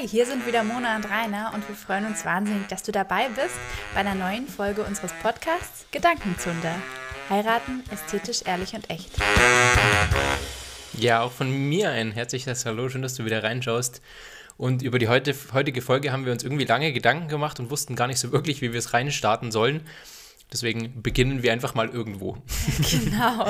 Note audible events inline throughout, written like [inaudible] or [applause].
Hi, hier sind wieder Mona und Rainer und wir freuen uns wahnsinnig, dass du dabei bist bei einer neuen Folge unseres Podcasts Gedankenzunder. Heiraten ästhetisch, ehrlich und echt. Ja, auch von mir ein herzliches Hallo, schön, dass du wieder reinschaust. Und über die heutige Folge haben wir uns irgendwie lange Gedanken gemacht und wussten gar nicht so wirklich, wie wir es reinstarten sollen. Deswegen beginnen wir einfach mal irgendwo. [laughs] Genau.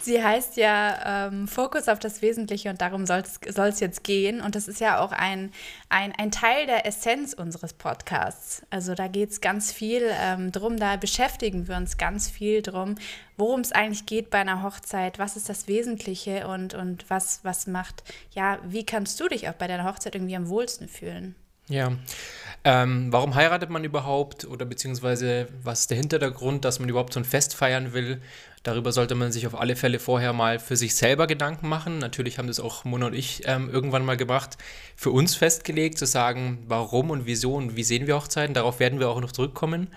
Sie heißt ja ähm, Fokus auf das Wesentliche und darum soll es jetzt gehen. Und das ist ja auch ein, ein, ein Teil der Essenz unseres Podcasts. Also da geht es ganz viel ähm, drum, da beschäftigen wir uns ganz viel drum, worum es eigentlich geht bei einer Hochzeit, was ist das Wesentliche und, und was, was macht, ja, wie kannst du dich auch bei deiner Hochzeit irgendwie am wohlsten fühlen? Ja. Ähm, warum heiratet man überhaupt oder beziehungsweise was ist der Hintergrund, dass man überhaupt so ein Fest feiern will? Darüber sollte man sich auf alle Fälle vorher mal für sich selber Gedanken machen. Natürlich haben das auch Mona und ich ähm, irgendwann mal gemacht, für uns festgelegt, zu sagen, warum und wieso und wie sehen wir Hochzeiten. Darauf werden wir auch noch zurückkommen.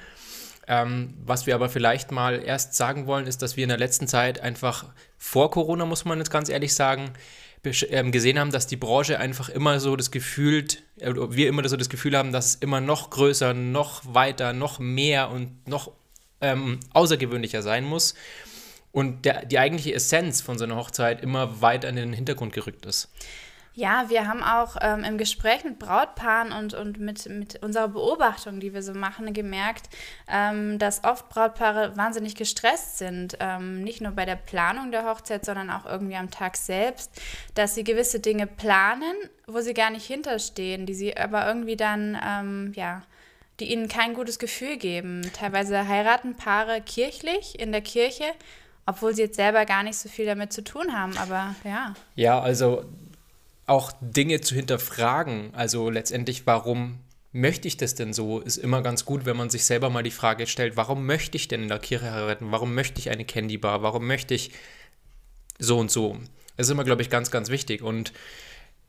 Ähm, was wir aber vielleicht mal erst sagen wollen, ist, dass wir in der letzten Zeit einfach vor Corona, muss man jetzt ganz ehrlich sagen, gesehen haben, dass die Branche einfach immer so das Gefühl, äh, wir immer so das Gefühl haben, dass es immer noch größer, noch weiter, noch mehr und noch ähm, außergewöhnlicher sein muss. Und der, die eigentliche Essenz von so einer Hochzeit immer weiter in den Hintergrund gerückt ist. Ja, wir haben auch ähm, im Gespräch mit Brautpaaren und, und mit, mit unserer Beobachtung, die wir so machen, gemerkt, ähm, dass oft Brautpaare wahnsinnig gestresst sind. Ähm, nicht nur bei der Planung der Hochzeit, sondern auch irgendwie am Tag selbst, dass sie gewisse Dinge planen, wo sie gar nicht hinterstehen, die sie aber irgendwie dann, ähm, ja, die ihnen kein gutes Gefühl geben. Teilweise heiraten Paare kirchlich in der Kirche, obwohl sie jetzt selber gar nicht so viel damit zu tun haben, aber ja. Ja, also auch Dinge zu hinterfragen. Also letztendlich, warum möchte ich das denn so? Ist immer ganz gut, wenn man sich selber mal die Frage stellt, warum möchte ich denn in der Kirche heiraten? Warum möchte ich eine Candy Bar? Warum möchte ich so und so? Das ist immer, glaube ich, ganz, ganz wichtig. Und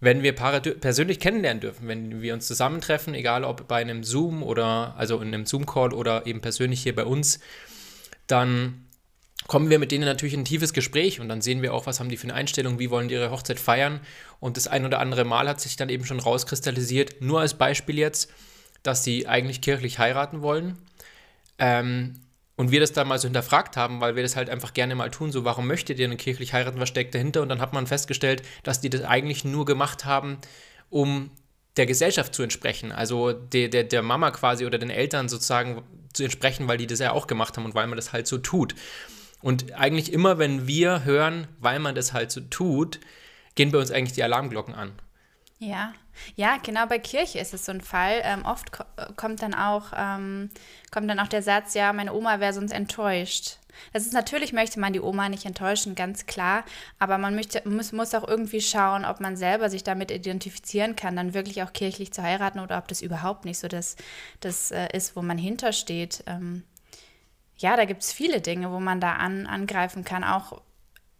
wenn wir Paare persönlich kennenlernen dürfen, wenn wir uns zusammentreffen, egal ob bei einem Zoom oder also in einem Zoom-Call oder eben persönlich hier bei uns, dann kommen wir mit denen natürlich in ein tiefes Gespräch und dann sehen wir auch, was haben die für eine Einstellung, wie wollen die ihre Hochzeit feiern. Und das ein oder andere Mal hat sich dann eben schon rauskristallisiert, nur als Beispiel jetzt, dass sie eigentlich kirchlich heiraten wollen. Ähm, und wir das dann mal so hinterfragt haben, weil wir das halt einfach gerne mal tun, so warum möchtet ihr denn kirchlich heiraten, was steckt dahinter? Und dann hat man festgestellt, dass die das eigentlich nur gemacht haben, um der Gesellschaft zu entsprechen, also der, der, der Mama quasi oder den Eltern sozusagen zu entsprechen, weil die das ja auch gemacht haben und weil man das halt so tut. Und eigentlich immer, wenn wir hören, weil man das halt so tut, gehen bei uns eigentlich die Alarmglocken an. Ja, ja, genau bei Kirche ist es so ein Fall. Ähm, oft ko kommt dann auch ähm, kommt dann auch der Satz, ja, meine Oma wäre sonst enttäuscht. Das ist natürlich möchte man die Oma nicht enttäuschen, ganz klar, aber man möchte, muss, muss auch irgendwie schauen, ob man selber sich damit identifizieren kann, dann wirklich auch kirchlich zu heiraten oder ob das überhaupt nicht so das, das äh, ist, wo man hintersteht. Ähm, ja, da gibt es viele Dinge, wo man da an, angreifen kann. Auch,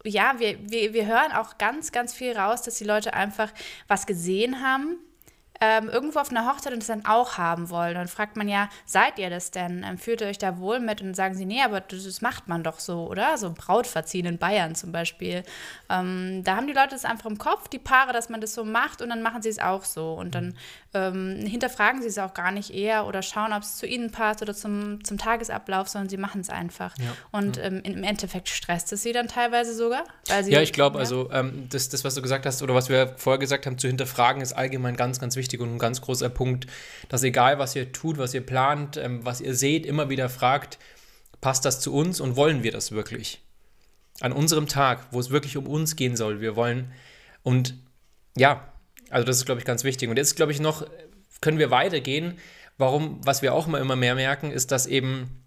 ja, wir, wir, wir hören auch ganz, ganz viel raus, dass die Leute einfach was gesehen haben, ähm, irgendwo auf einer Hochzeit und es dann auch haben wollen. Und dann fragt man ja, seid ihr das denn? Ähm, fühlt ihr euch da wohl mit? Und sagen sie, nee, aber das, macht man doch so, oder? So Brautverziehen in Bayern zum Beispiel. Ähm, da haben die Leute das einfach im Kopf, die Paare, dass man das so macht und dann machen sie es auch so. Und dann ähm, hinterfragen sie es auch gar nicht eher oder schauen, ob es zu ihnen passt oder zum, zum Tagesablauf, sondern sie machen es einfach. Ja, und ja. Ähm, im Endeffekt stresst es sie dann teilweise sogar. ja, ich glaube, ja. also ähm, das, das, was du gesagt hast oder was wir vorher gesagt haben, zu hinterfragen, ist allgemein ganz, ganz wichtig und ein ganz großer Punkt, dass egal, was ihr tut, was ihr plant, ähm, was ihr seht, immer wieder fragt, passt das zu uns und wollen wir das wirklich? An unserem Tag, wo es wirklich um uns gehen soll. Wir wollen und ja, also das ist, glaube ich, ganz wichtig. Und jetzt, glaube ich, noch können wir weitergehen. Warum, was wir auch immer, immer mehr merken, ist, dass eben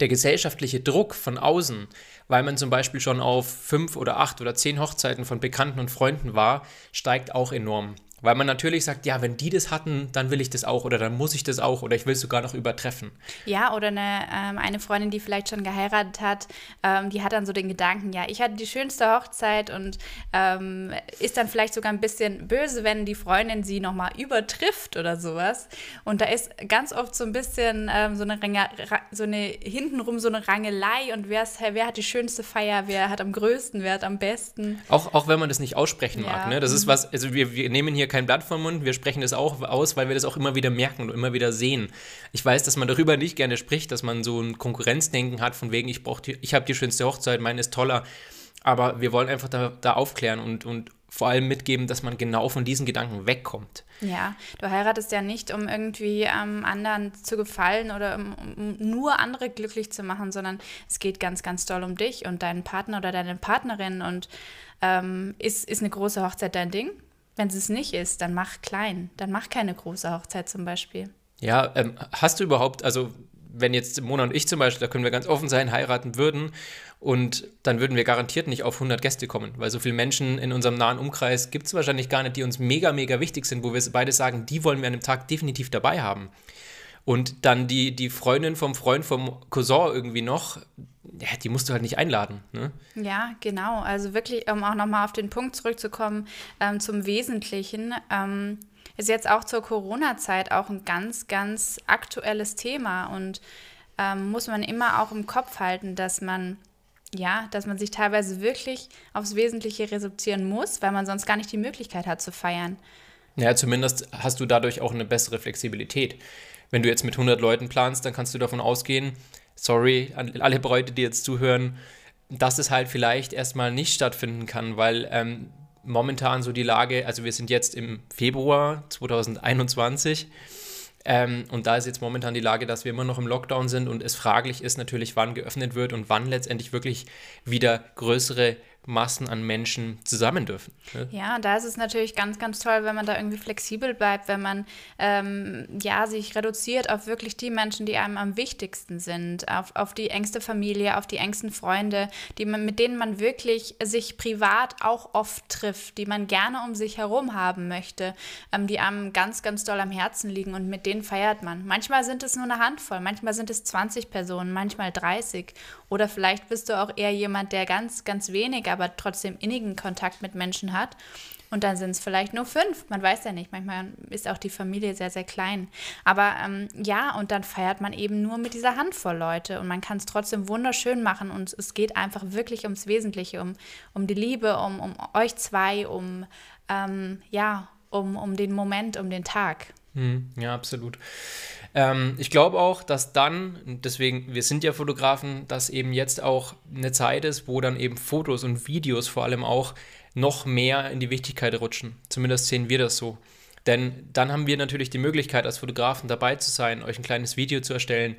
der gesellschaftliche Druck von außen, weil man zum Beispiel schon auf fünf oder acht oder zehn Hochzeiten von Bekannten und Freunden war, steigt auch enorm. Weil man natürlich sagt, ja, wenn die das hatten, dann will ich das auch oder dann muss ich das auch oder ich will es sogar noch übertreffen. Ja, oder eine, ähm, eine Freundin, die vielleicht schon geheiratet hat, ähm, die hat dann so den Gedanken, ja, ich hatte die schönste Hochzeit und ähm, ist dann vielleicht sogar ein bisschen böse, wenn die Freundin sie nochmal übertrifft oder sowas. Und da ist ganz oft so ein bisschen ähm, so, eine Range, so eine hintenrum so eine Rangelei und wer, ist, wer hat die schönste Feier, wer hat am größten, wer hat am besten. Auch, auch wenn man das nicht aussprechen ja. mag, ne? Das ist mhm. was, also wir, wir nehmen hier ja kein Blatt vom Mund, wir sprechen das auch aus, weil wir das auch immer wieder merken und immer wieder sehen. Ich weiß, dass man darüber nicht gerne spricht, dass man so ein Konkurrenzdenken hat, von wegen, ich ich habe die schönste Hochzeit, meine ist toller. Aber wir wollen einfach da, da aufklären und, und vor allem mitgeben, dass man genau von diesen Gedanken wegkommt. Ja, du heiratest ja nicht, um irgendwie ähm, anderen zu gefallen oder um, um, nur andere glücklich zu machen, sondern es geht ganz, ganz doll um dich und deinen Partner oder deine Partnerin. Und ähm, ist, ist eine große Hochzeit dein Ding? Wenn es nicht ist, dann mach klein. Dann mach keine große Hochzeit zum Beispiel. Ja, ähm, hast du überhaupt, also wenn jetzt Mona und ich zum Beispiel, da können wir ganz offen sein, heiraten würden und dann würden wir garantiert nicht auf 100 Gäste kommen, weil so viele Menschen in unserem nahen Umkreis gibt es wahrscheinlich gar nicht, die uns mega, mega wichtig sind, wo wir beide sagen, die wollen wir an dem Tag definitiv dabei haben. Und dann die, die Freundin vom Freund vom Cousin irgendwie noch, ja, die musst du halt nicht einladen. Ne? Ja, genau. Also wirklich, um auch nochmal auf den Punkt zurückzukommen, ähm, zum Wesentlichen. Ähm, ist jetzt auch zur Corona-Zeit auch ein ganz, ganz aktuelles Thema und ähm, muss man immer auch im Kopf halten, dass man ja, dass man sich teilweise wirklich aufs Wesentliche reduzieren muss, weil man sonst gar nicht die Möglichkeit hat zu feiern. Ja, zumindest hast du dadurch auch eine bessere Flexibilität. Wenn du jetzt mit 100 Leuten planst, dann kannst du davon ausgehen, sorry an alle Bräute, die jetzt zuhören, dass es halt vielleicht erstmal nicht stattfinden kann, weil ähm, momentan so die Lage, also wir sind jetzt im Februar 2021 ähm, und da ist jetzt momentan die Lage, dass wir immer noch im Lockdown sind und es fraglich ist natürlich, wann geöffnet wird und wann letztendlich wirklich wieder größere Massen an Menschen zusammen dürfen. Ne? Ja, da ist es natürlich ganz, ganz toll, wenn man da irgendwie flexibel bleibt, wenn man ähm, ja sich reduziert auf wirklich die Menschen, die einem am wichtigsten sind, auf, auf die engste Familie, auf die engsten Freunde, die man, mit denen man wirklich sich privat auch oft trifft, die man gerne um sich herum haben möchte, ähm, die einem ganz, ganz doll am Herzen liegen und mit denen feiert man. Manchmal sind es nur eine Handvoll, manchmal sind es 20 Personen, manchmal 30 oder vielleicht bist du auch eher jemand, der ganz, ganz wenig, aber trotzdem innigen Kontakt mit Menschen hat. Und dann sind es vielleicht nur fünf. Man weiß ja nicht. Manchmal ist auch die Familie sehr, sehr klein. Aber ähm, ja, und dann feiert man eben nur mit dieser Handvoll Leute. Und man kann es trotzdem wunderschön machen. Und es geht einfach wirklich ums Wesentliche, um, um die Liebe, um, um euch zwei, um, ähm, ja, um, um den Moment, um den Tag. Hm, ja, absolut. Ähm, ich glaube auch, dass dann, deswegen, wir sind ja Fotografen, dass eben jetzt auch eine Zeit ist, wo dann eben Fotos und Videos vor allem auch noch mehr in die Wichtigkeit rutschen. Zumindest sehen wir das so. Denn dann haben wir natürlich die Möglichkeit, als Fotografen dabei zu sein, euch ein kleines Video zu erstellen,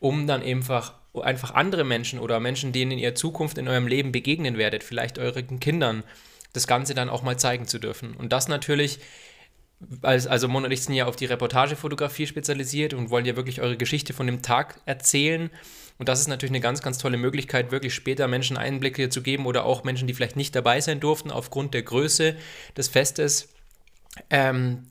um dann einfach, einfach andere Menschen oder Menschen, denen ihr Zukunft in eurem Leben begegnen werdet, vielleicht euren Kindern, das Ganze dann auch mal zeigen zu dürfen. Und das natürlich also Mon und ich sind ja auf die Reportagefotografie spezialisiert und wollen ja wirklich eure Geschichte von dem Tag erzählen. Und das ist natürlich eine ganz, ganz tolle Möglichkeit, wirklich später Menschen Einblicke zu geben oder auch Menschen, die vielleicht nicht dabei sein durften aufgrund der Größe des Festes, ähm,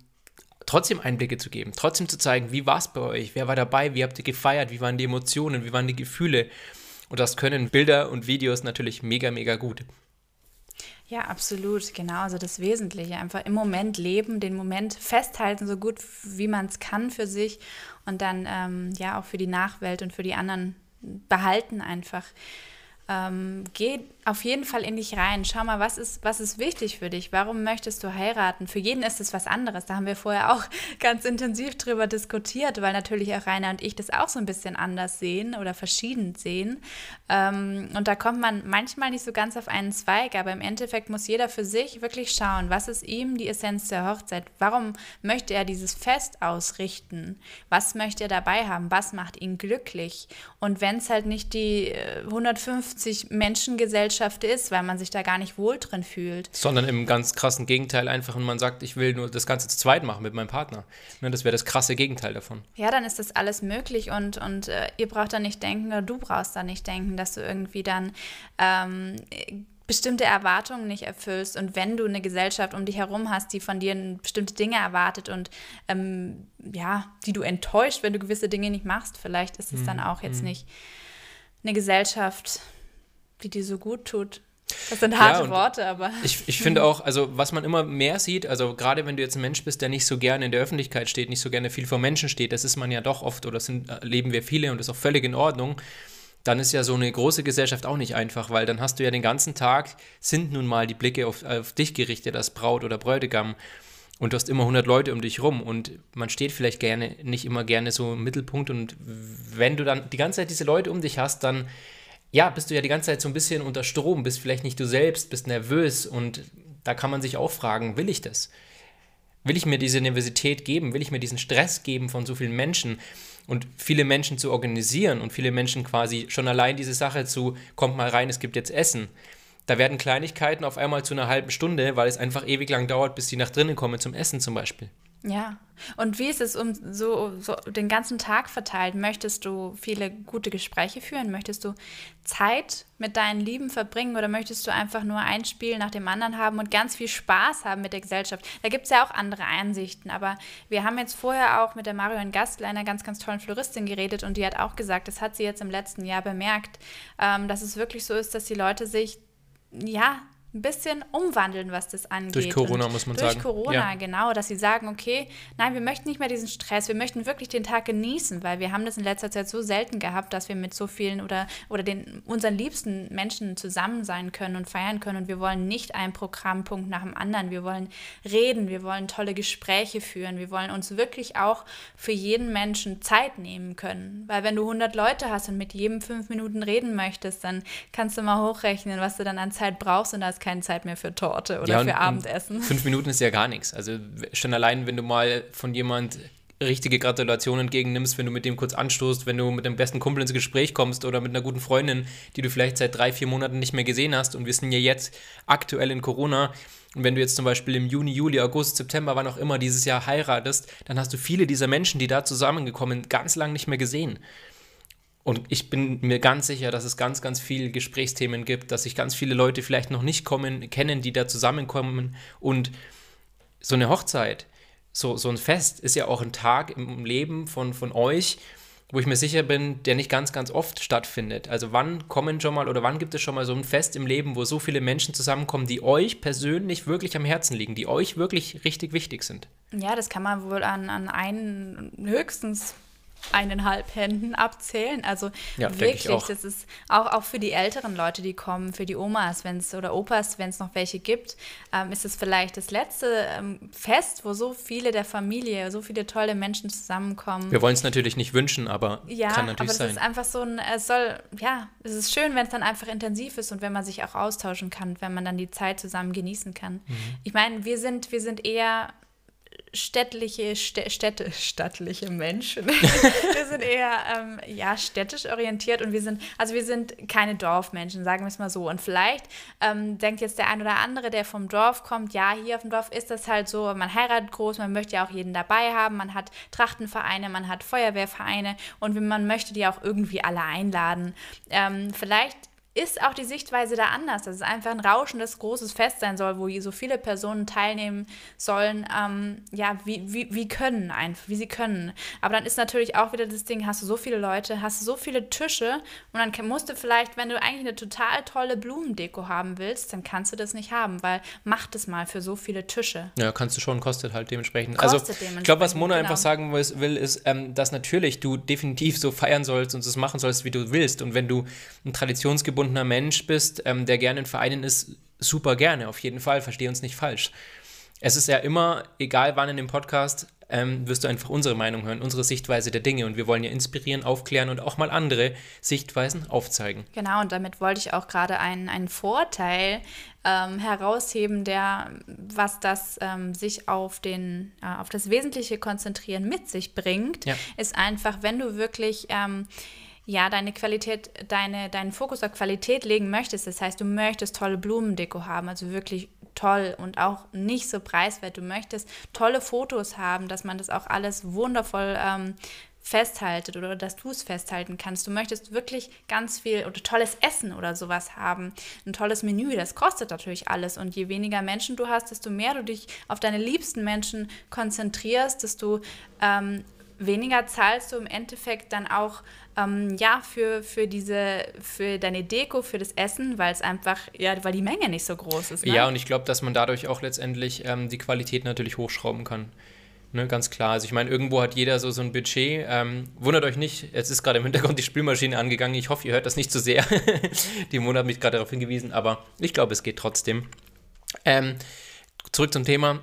trotzdem Einblicke zu geben, trotzdem zu zeigen, wie war es bei euch, wer war dabei, wie habt ihr gefeiert, wie waren die Emotionen, wie waren die Gefühle. Und das können Bilder und Videos natürlich mega, mega gut. Ja, absolut, genau. Also das Wesentliche. Einfach im Moment leben, den Moment festhalten, so gut wie man es kann für sich und dann ähm, ja auch für die Nachwelt und für die anderen behalten einfach. Ähm, geh auf jeden Fall in dich rein. Schau mal, was ist, was ist wichtig für dich? Warum möchtest du heiraten? Für jeden ist es was anderes. Da haben wir vorher auch [laughs] ganz intensiv drüber diskutiert, weil natürlich auch Rainer und ich das auch so ein bisschen anders sehen oder verschieden sehen. Ähm, und da kommt man manchmal nicht so ganz auf einen Zweig, aber im Endeffekt muss jeder für sich wirklich schauen, was ist ihm die Essenz der Hochzeit? Warum möchte er dieses Fest ausrichten? Was möchte er dabei haben? Was macht ihn glücklich? Und wenn es halt nicht die 150 äh, Menschengesellschaft Gesellschaft ist, weil man sich da gar nicht wohl drin fühlt. Sondern im ganz krassen Gegenteil einfach, und man sagt, ich will nur das Ganze zu zweit machen mit meinem Partner. Ne, das wäre das krasse Gegenteil davon. Ja, dann ist das alles möglich und, und äh, ihr braucht da nicht denken, oder du brauchst da nicht denken, dass du irgendwie dann ähm, bestimmte Erwartungen nicht erfüllst und wenn du eine Gesellschaft um dich herum hast, die von dir bestimmte Dinge erwartet und ähm, ja, die du enttäuscht, wenn du gewisse Dinge nicht machst, vielleicht ist es dann auch jetzt mm. nicht eine Gesellschaft, die dir so gut tut. Das sind harte ja, Worte, aber. Ich, ich [laughs] finde auch, also was man immer mehr sieht, also gerade wenn du jetzt ein Mensch bist, der nicht so gerne in der Öffentlichkeit steht, nicht so gerne viel vor Menschen steht, das ist man ja doch oft oder sind, erleben wir viele und das ist auch völlig in Ordnung, dann ist ja so eine große Gesellschaft auch nicht einfach, weil dann hast du ja den ganzen Tag, sind nun mal die Blicke auf, auf dich gerichtet als Braut oder Bräutigam. und du hast immer 100 Leute um dich rum und man steht vielleicht gerne, nicht immer gerne so im Mittelpunkt und wenn du dann die ganze Zeit diese Leute um dich hast, dann ja, bist du ja die ganze Zeit so ein bisschen unter Strom, bist vielleicht nicht du selbst, bist nervös und da kann man sich auch fragen, will ich das? Will ich mir diese Universität geben? Will ich mir diesen Stress geben von so vielen Menschen? Und viele Menschen zu organisieren und viele Menschen quasi schon allein diese Sache zu, kommt mal rein, es gibt jetzt Essen. Da werden Kleinigkeiten auf einmal zu einer halben Stunde, weil es einfach ewig lang dauert, bis sie nach drinnen kommen zum Essen zum Beispiel. Ja. Und wie ist es um so, so den ganzen Tag verteilt? Möchtest du viele gute Gespräche führen? Möchtest du Zeit mit deinen Lieben verbringen oder möchtest du einfach nur ein Spiel nach dem anderen haben und ganz viel Spaß haben mit der Gesellschaft? Da gibt es ja auch andere Einsichten, aber wir haben jetzt vorher auch mit der Marion Gastler, einer ganz, ganz tollen Floristin, geredet und die hat auch gesagt, das hat sie jetzt im letzten Jahr bemerkt, ähm, dass es wirklich so ist, dass die Leute sich ja, ein bisschen umwandeln, was das angeht. Durch Corona, und muss man durch sagen. Durch Corona, ja. genau, dass sie sagen, okay, nein, wir möchten nicht mehr diesen Stress, wir möchten wirklich den Tag genießen, weil wir haben das in letzter Zeit so selten gehabt, dass wir mit so vielen oder, oder den, unseren liebsten Menschen zusammen sein können und feiern können und wir wollen nicht einen Programmpunkt nach dem anderen, wir wollen reden, wir wollen tolle Gespräche führen, wir wollen uns wirklich auch für jeden Menschen Zeit nehmen können, weil wenn du 100 Leute hast und mit jedem fünf Minuten reden möchtest, dann kannst du mal hochrechnen, was du dann an Zeit brauchst und da ist keine Zeit mehr für Torte oder ja, für Abendessen. Fünf Minuten ist ja gar nichts. Also schon allein, wenn du mal von jemand richtige Gratulation entgegennimmst, wenn du mit dem kurz anstoßt, wenn du mit dem besten Kumpel ins Gespräch kommst oder mit einer guten Freundin, die du vielleicht seit drei, vier Monaten nicht mehr gesehen hast. Und wir sind ja jetzt aktuell in Corona. Und wenn du jetzt zum Beispiel im Juni, Juli, August, September, wann auch immer dieses Jahr heiratest, dann hast du viele dieser Menschen, die da zusammengekommen, ganz lang nicht mehr gesehen. Und ich bin mir ganz sicher, dass es ganz, ganz viele Gesprächsthemen gibt, dass sich ganz viele Leute vielleicht noch nicht kommen, kennen, die da zusammenkommen. Und so eine Hochzeit, so, so ein Fest ist ja auch ein Tag im Leben von, von euch, wo ich mir sicher bin, der nicht ganz, ganz oft stattfindet. Also wann kommen schon mal oder wann gibt es schon mal so ein Fest im Leben, wo so viele Menschen zusammenkommen, die euch persönlich wirklich am Herzen liegen, die euch wirklich richtig wichtig sind? Ja, das kann man wohl an, an einen höchstens eineinhalb Händen abzählen. Also ja, wirklich, das ist auch, auch für die älteren Leute, die kommen, für die Omas wenn's, oder Opas, wenn es noch welche gibt, ähm, ist es vielleicht das letzte ähm, Fest, wo so viele der Familie, so viele tolle Menschen zusammenkommen. Wir wollen es natürlich nicht wünschen, aber ja, kann natürlich aber sein. es ist einfach so ein, es soll, ja, es ist schön, wenn es dann einfach intensiv ist und wenn man sich auch austauschen kann, wenn man dann die Zeit zusammen genießen kann. Mhm. Ich meine, wir sind, wir sind eher städtliche, Städte, stattliche Menschen. [laughs] wir sind eher ähm, ja, städtisch orientiert und wir sind, also wir sind keine Dorfmenschen, sagen wir es mal so. Und vielleicht ähm, denkt jetzt der ein oder andere, der vom Dorf kommt, ja, hier auf dem Dorf ist das halt so, man heiratet groß, man möchte ja auch jeden dabei haben, man hat Trachtenvereine, man hat Feuerwehrvereine und man möchte die auch irgendwie alle einladen. Ähm, vielleicht ist auch die Sichtweise da anders, dass es einfach ein rauschendes, großes Fest sein soll, wo so viele Personen teilnehmen sollen, ähm, ja, wie, wie, wie können einfach, wie sie können. Aber dann ist natürlich auch wieder das Ding, hast du so viele Leute, hast du so viele Tische und dann musst du vielleicht, wenn du eigentlich eine total tolle Blumendeko haben willst, dann kannst du das nicht haben, weil mach das mal für so viele Tische. Ja, kannst du schon, kostet halt dementsprechend. Kostet also dementsprechend, ich glaube, was Mona genau. einfach sagen will, ist, ähm, dass natürlich du definitiv so feiern sollst und es machen sollst, wie du willst. Und wenn du ein traditionsgebundenes gebundener Mensch bist, ähm, der gerne in Vereinen ist, super gerne, auf jeden Fall, verstehe uns nicht falsch. Es ist ja immer, egal wann in dem Podcast, ähm, wirst du einfach unsere Meinung hören, unsere Sichtweise der Dinge. Und wir wollen ja inspirieren, aufklären und auch mal andere Sichtweisen aufzeigen. Genau, und damit wollte ich auch gerade einen, einen Vorteil ähm, herausheben, der, was das ähm, sich auf, den, äh, auf das Wesentliche konzentrieren mit sich bringt, ja. ist einfach, wenn du wirklich ähm, ja, deine Qualität, deine, deinen Fokus auf Qualität legen möchtest, das heißt, du möchtest tolle Blumendeko haben, also wirklich toll und auch nicht so preiswert. Du möchtest tolle Fotos haben, dass man das auch alles wundervoll ähm, festhaltet oder dass du es festhalten kannst. Du möchtest wirklich ganz viel oder tolles Essen oder sowas haben, ein tolles Menü, das kostet natürlich alles und je weniger Menschen du hast, desto mehr du dich auf deine liebsten Menschen konzentrierst, desto ähm, weniger zahlst du im Endeffekt dann auch ähm, ja, für, für diese, für deine Deko, für das Essen, weil es einfach, ja, weil die Menge nicht so groß ist. Ne? Ja, und ich glaube, dass man dadurch auch letztendlich ähm, die Qualität natürlich hochschrauben kann. Ne, ganz klar. Also ich meine, irgendwo hat jeder so, so ein Budget. Ähm, wundert euch nicht, jetzt ist gerade im Hintergrund die Spülmaschine angegangen. Ich hoffe, ihr hört das nicht zu sehr. [laughs] die Mona hat mich gerade darauf hingewiesen, aber ich glaube, es geht trotzdem. Ähm, zurück zum Thema.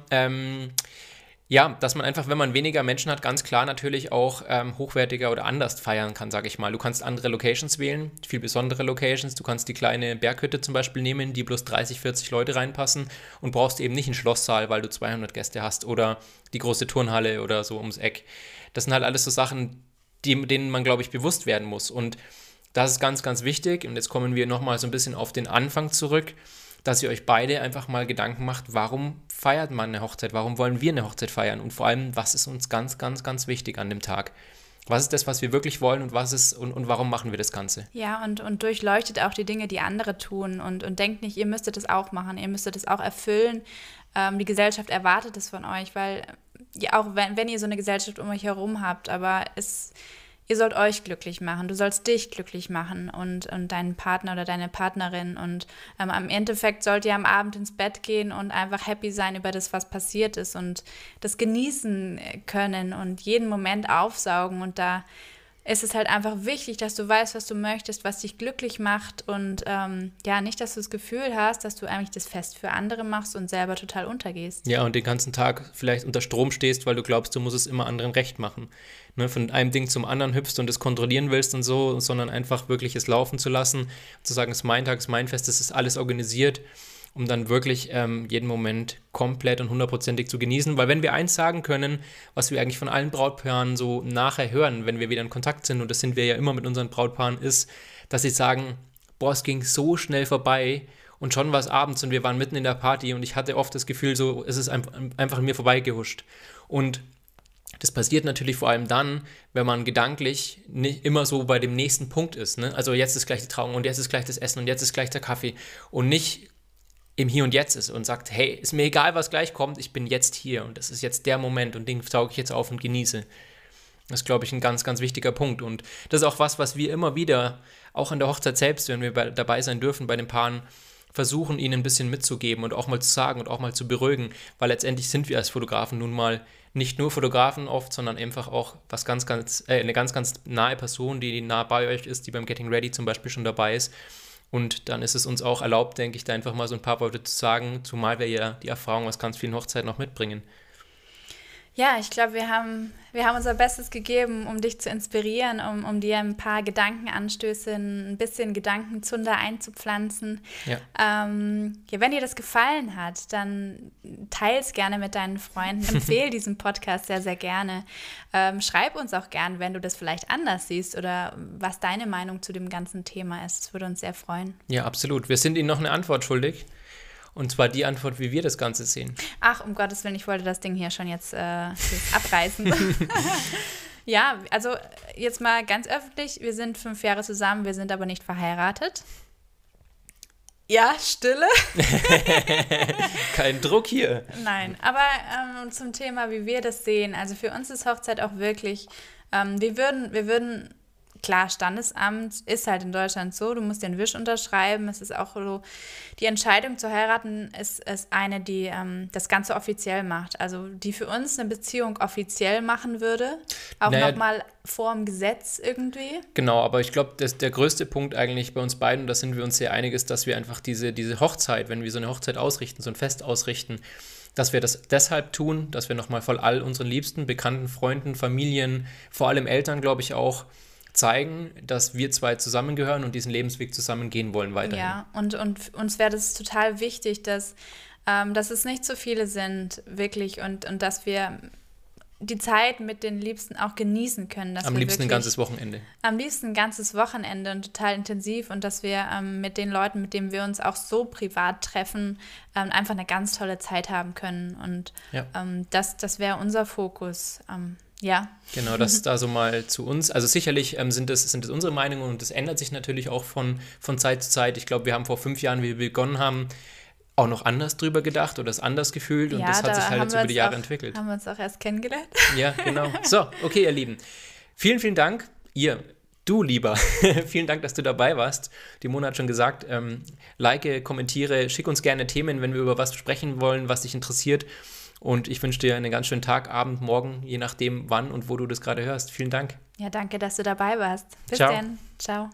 Ja, dass man einfach, wenn man weniger Menschen hat, ganz klar natürlich auch ähm, hochwertiger oder anders feiern kann, sage ich mal. Du kannst andere Locations wählen, viel besondere Locations. Du kannst die kleine Berghütte zum Beispiel nehmen, die bloß 30, 40 Leute reinpassen und brauchst eben nicht einen Schlosssaal, weil du 200 Gäste hast oder die große Turnhalle oder so ums Eck. Das sind halt alles so Sachen, die, denen man, glaube ich, bewusst werden muss. Und das ist ganz, ganz wichtig. Und jetzt kommen wir nochmal so ein bisschen auf den Anfang zurück dass ihr euch beide einfach mal Gedanken macht, warum feiert man eine Hochzeit? Warum wollen wir eine Hochzeit feiern? Und vor allem, was ist uns ganz, ganz, ganz wichtig an dem Tag? Was ist das, was wir wirklich wollen und was ist und, und warum machen wir das Ganze? Ja, und, und durchleuchtet auch die Dinge, die andere tun und, und denkt nicht, ihr müsstet das auch machen, ihr müsstet das auch erfüllen. Ähm, die Gesellschaft erwartet es von euch, weil ja, auch wenn, wenn ihr so eine Gesellschaft um euch herum habt, aber es ihr sollt euch glücklich machen, du sollst dich glücklich machen und, und deinen Partner oder deine Partnerin. Und ähm, am Endeffekt sollt ihr am Abend ins Bett gehen und einfach happy sein über das, was passiert ist und das genießen können und jeden Moment aufsaugen und da ist es halt einfach wichtig, dass du weißt, was du möchtest, was dich glücklich macht und ähm, ja, nicht, dass du das Gefühl hast, dass du eigentlich das Fest für andere machst und selber total untergehst. Ja, und den ganzen Tag vielleicht unter Strom stehst, weil du glaubst, du musst es immer anderen recht machen. Ne, von einem Ding zum anderen hüpfst und es kontrollieren willst und so, sondern einfach wirklich es laufen zu lassen, zu sagen, es ist mein Tag, es ist mein Fest, es ist alles organisiert um dann wirklich ähm, jeden Moment komplett und hundertprozentig zu genießen. Weil wenn wir eins sagen können, was wir eigentlich von allen Brautpaaren so nachher hören, wenn wir wieder in Kontakt sind, und das sind wir ja immer mit unseren Brautpaaren, ist, dass sie sagen, boah, es ging so schnell vorbei und schon war es abends und wir waren mitten in der Party und ich hatte oft das Gefühl, so, es ist einfach an mir vorbeigehuscht. Und das passiert natürlich vor allem dann, wenn man gedanklich nicht immer so bei dem nächsten Punkt ist. Ne? Also jetzt ist gleich die Trauung und jetzt ist gleich das Essen und jetzt ist gleich der Kaffee und nicht im Hier und Jetzt ist und sagt, hey, ist mir egal, was gleich kommt, ich bin jetzt hier und das ist jetzt der Moment und den tauge ich jetzt auf und genieße. Das ist, glaube ich, ein ganz, ganz wichtiger Punkt. Und das ist auch was, was wir immer wieder, auch an der Hochzeit selbst, wenn wir bei, dabei sein dürfen, bei den Paaren, versuchen, ihnen ein bisschen mitzugeben und auch mal zu sagen und auch mal zu beruhigen, weil letztendlich sind wir als Fotografen nun mal nicht nur Fotografen oft, sondern einfach auch was ganz, ganz, äh, eine ganz, ganz nahe Person, die nah bei euch ist, die beim Getting Ready zum Beispiel schon dabei ist und dann ist es uns auch erlaubt, denke ich, da einfach mal so ein paar Worte zu sagen, zumal wir ja die Erfahrung aus ganz vielen Hochzeiten noch mitbringen. Ja, ich glaube, wir haben, wir haben unser Bestes gegeben, um dich zu inspirieren, um, um dir ein paar Gedankenanstöße, ein bisschen Gedankenzunder einzupflanzen. Ja. Ähm, ja, wenn dir das gefallen hat, dann teile es gerne mit deinen Freunden. Empfehle [laughs] diesen Podcast sehr, sehr gerne. Ähm, schreib uns auch gern, wenn du das vielleicht anders siehst oder was deine Meinung zu dem ganzen Thema ist. Das würde uns sehr freuen. Ja, absolut. Wir sind Ihnen noch eine Antwort schuldig. Und zwar die Antwort, wie wir das Ganze sehen. Ach, um Gottes Willen, ich wollte das Ding hier schon jetzt, äh, jetzt abreißen. [laughs] [laughs] ja, also jetzt mal ganz öffentlich, wir sind fünf Jahre zusammen, wir sind aber nicht verheiratet. Ja, Stille. [laughs] Kein Druck hier. Nein, aber ähm, zum Thema, wie wir das sehen. Also für uns ist Hochzeit auch wirklich, ähm, wir, würden, wir würden klar, Standesamt ist halt in Deutschland so, du musst den Wisch unterschreiben. Es ist auch so, die Entscheidung zu heiraten ist, ist eine, die ähm, das Ganze offiziell macht. Also die für uns eine Beziehung offiziell machen würde. Auch naja, nochmal vor dem Gesetz irgendwie. Genau, aber ich glaube, der größte Punkt eigentlich bei uns beiden, und da sind wir uns sehr einig, ist, dass wir einfach diese, diese Hochzeit, wenn wir so eine Hochzeit ausrichten, so ein Fest ausrichten, dass wir das deshalb tun, dass wir nochmal voll all unseren Liebsten, Bekannten, Freunden, Familien, vor allem Eltern, glaube ich, auch zeigen, dass wir zwei zusammengehören und diesen Lebensweg zusammen gehen wollen weiterhin. Ja, und, und uns wäre das total wichtig, dass, ähm, dass es nicht so viele sind, wirklich, und, und dass wir die Zeit mit den Liebsten auch genießen können. am liebsten ein ganzes Wochenende. Am liebsten ein ganzes Wochenende und total intensiv und dass wir ähm, mit den Leuten, mit denen wir uns auch so privat treffen, ähm, einfach eine ganz tolle Zeit haben können. Und ja. ähm, das, das wäre unser Fokus. Ja. Genau, das ist da so mal zu uns. Also sicherlich ähm, sind, das, sind das unsere Meinungen und das ändert sich natürlich auch von, von Zeit zu Zeit. Ich glaube, wir haben vor fünf Jahren, wie wir begonnen haben, auch noch anders drüber gedacht oder es anders gefühlt und ja, das hat da sich halt jetzt über die Jahre auch, entwickelt. Haben wir uns auch erst kennengelernt. Ja, genau. So, okay, ihr Lieben. Vielen, vielen Dank. Ihr, du lieber, [laughs] vielen Dank, dass du dabei warst. Die Mona hat schon gesagt, ähm, like, kommentiere, schick uns gerne Themen, wenn wir über was sprechen wollen, was dich interessiert. Und ich wünsche dir einen ganz schönen Tag, Abend, Morgen, je nachdem wann und wo du das gerade hörst. Vielen Dank. Ja, danke, dass du dabei warst. Bis Ciao. dann. Ciao.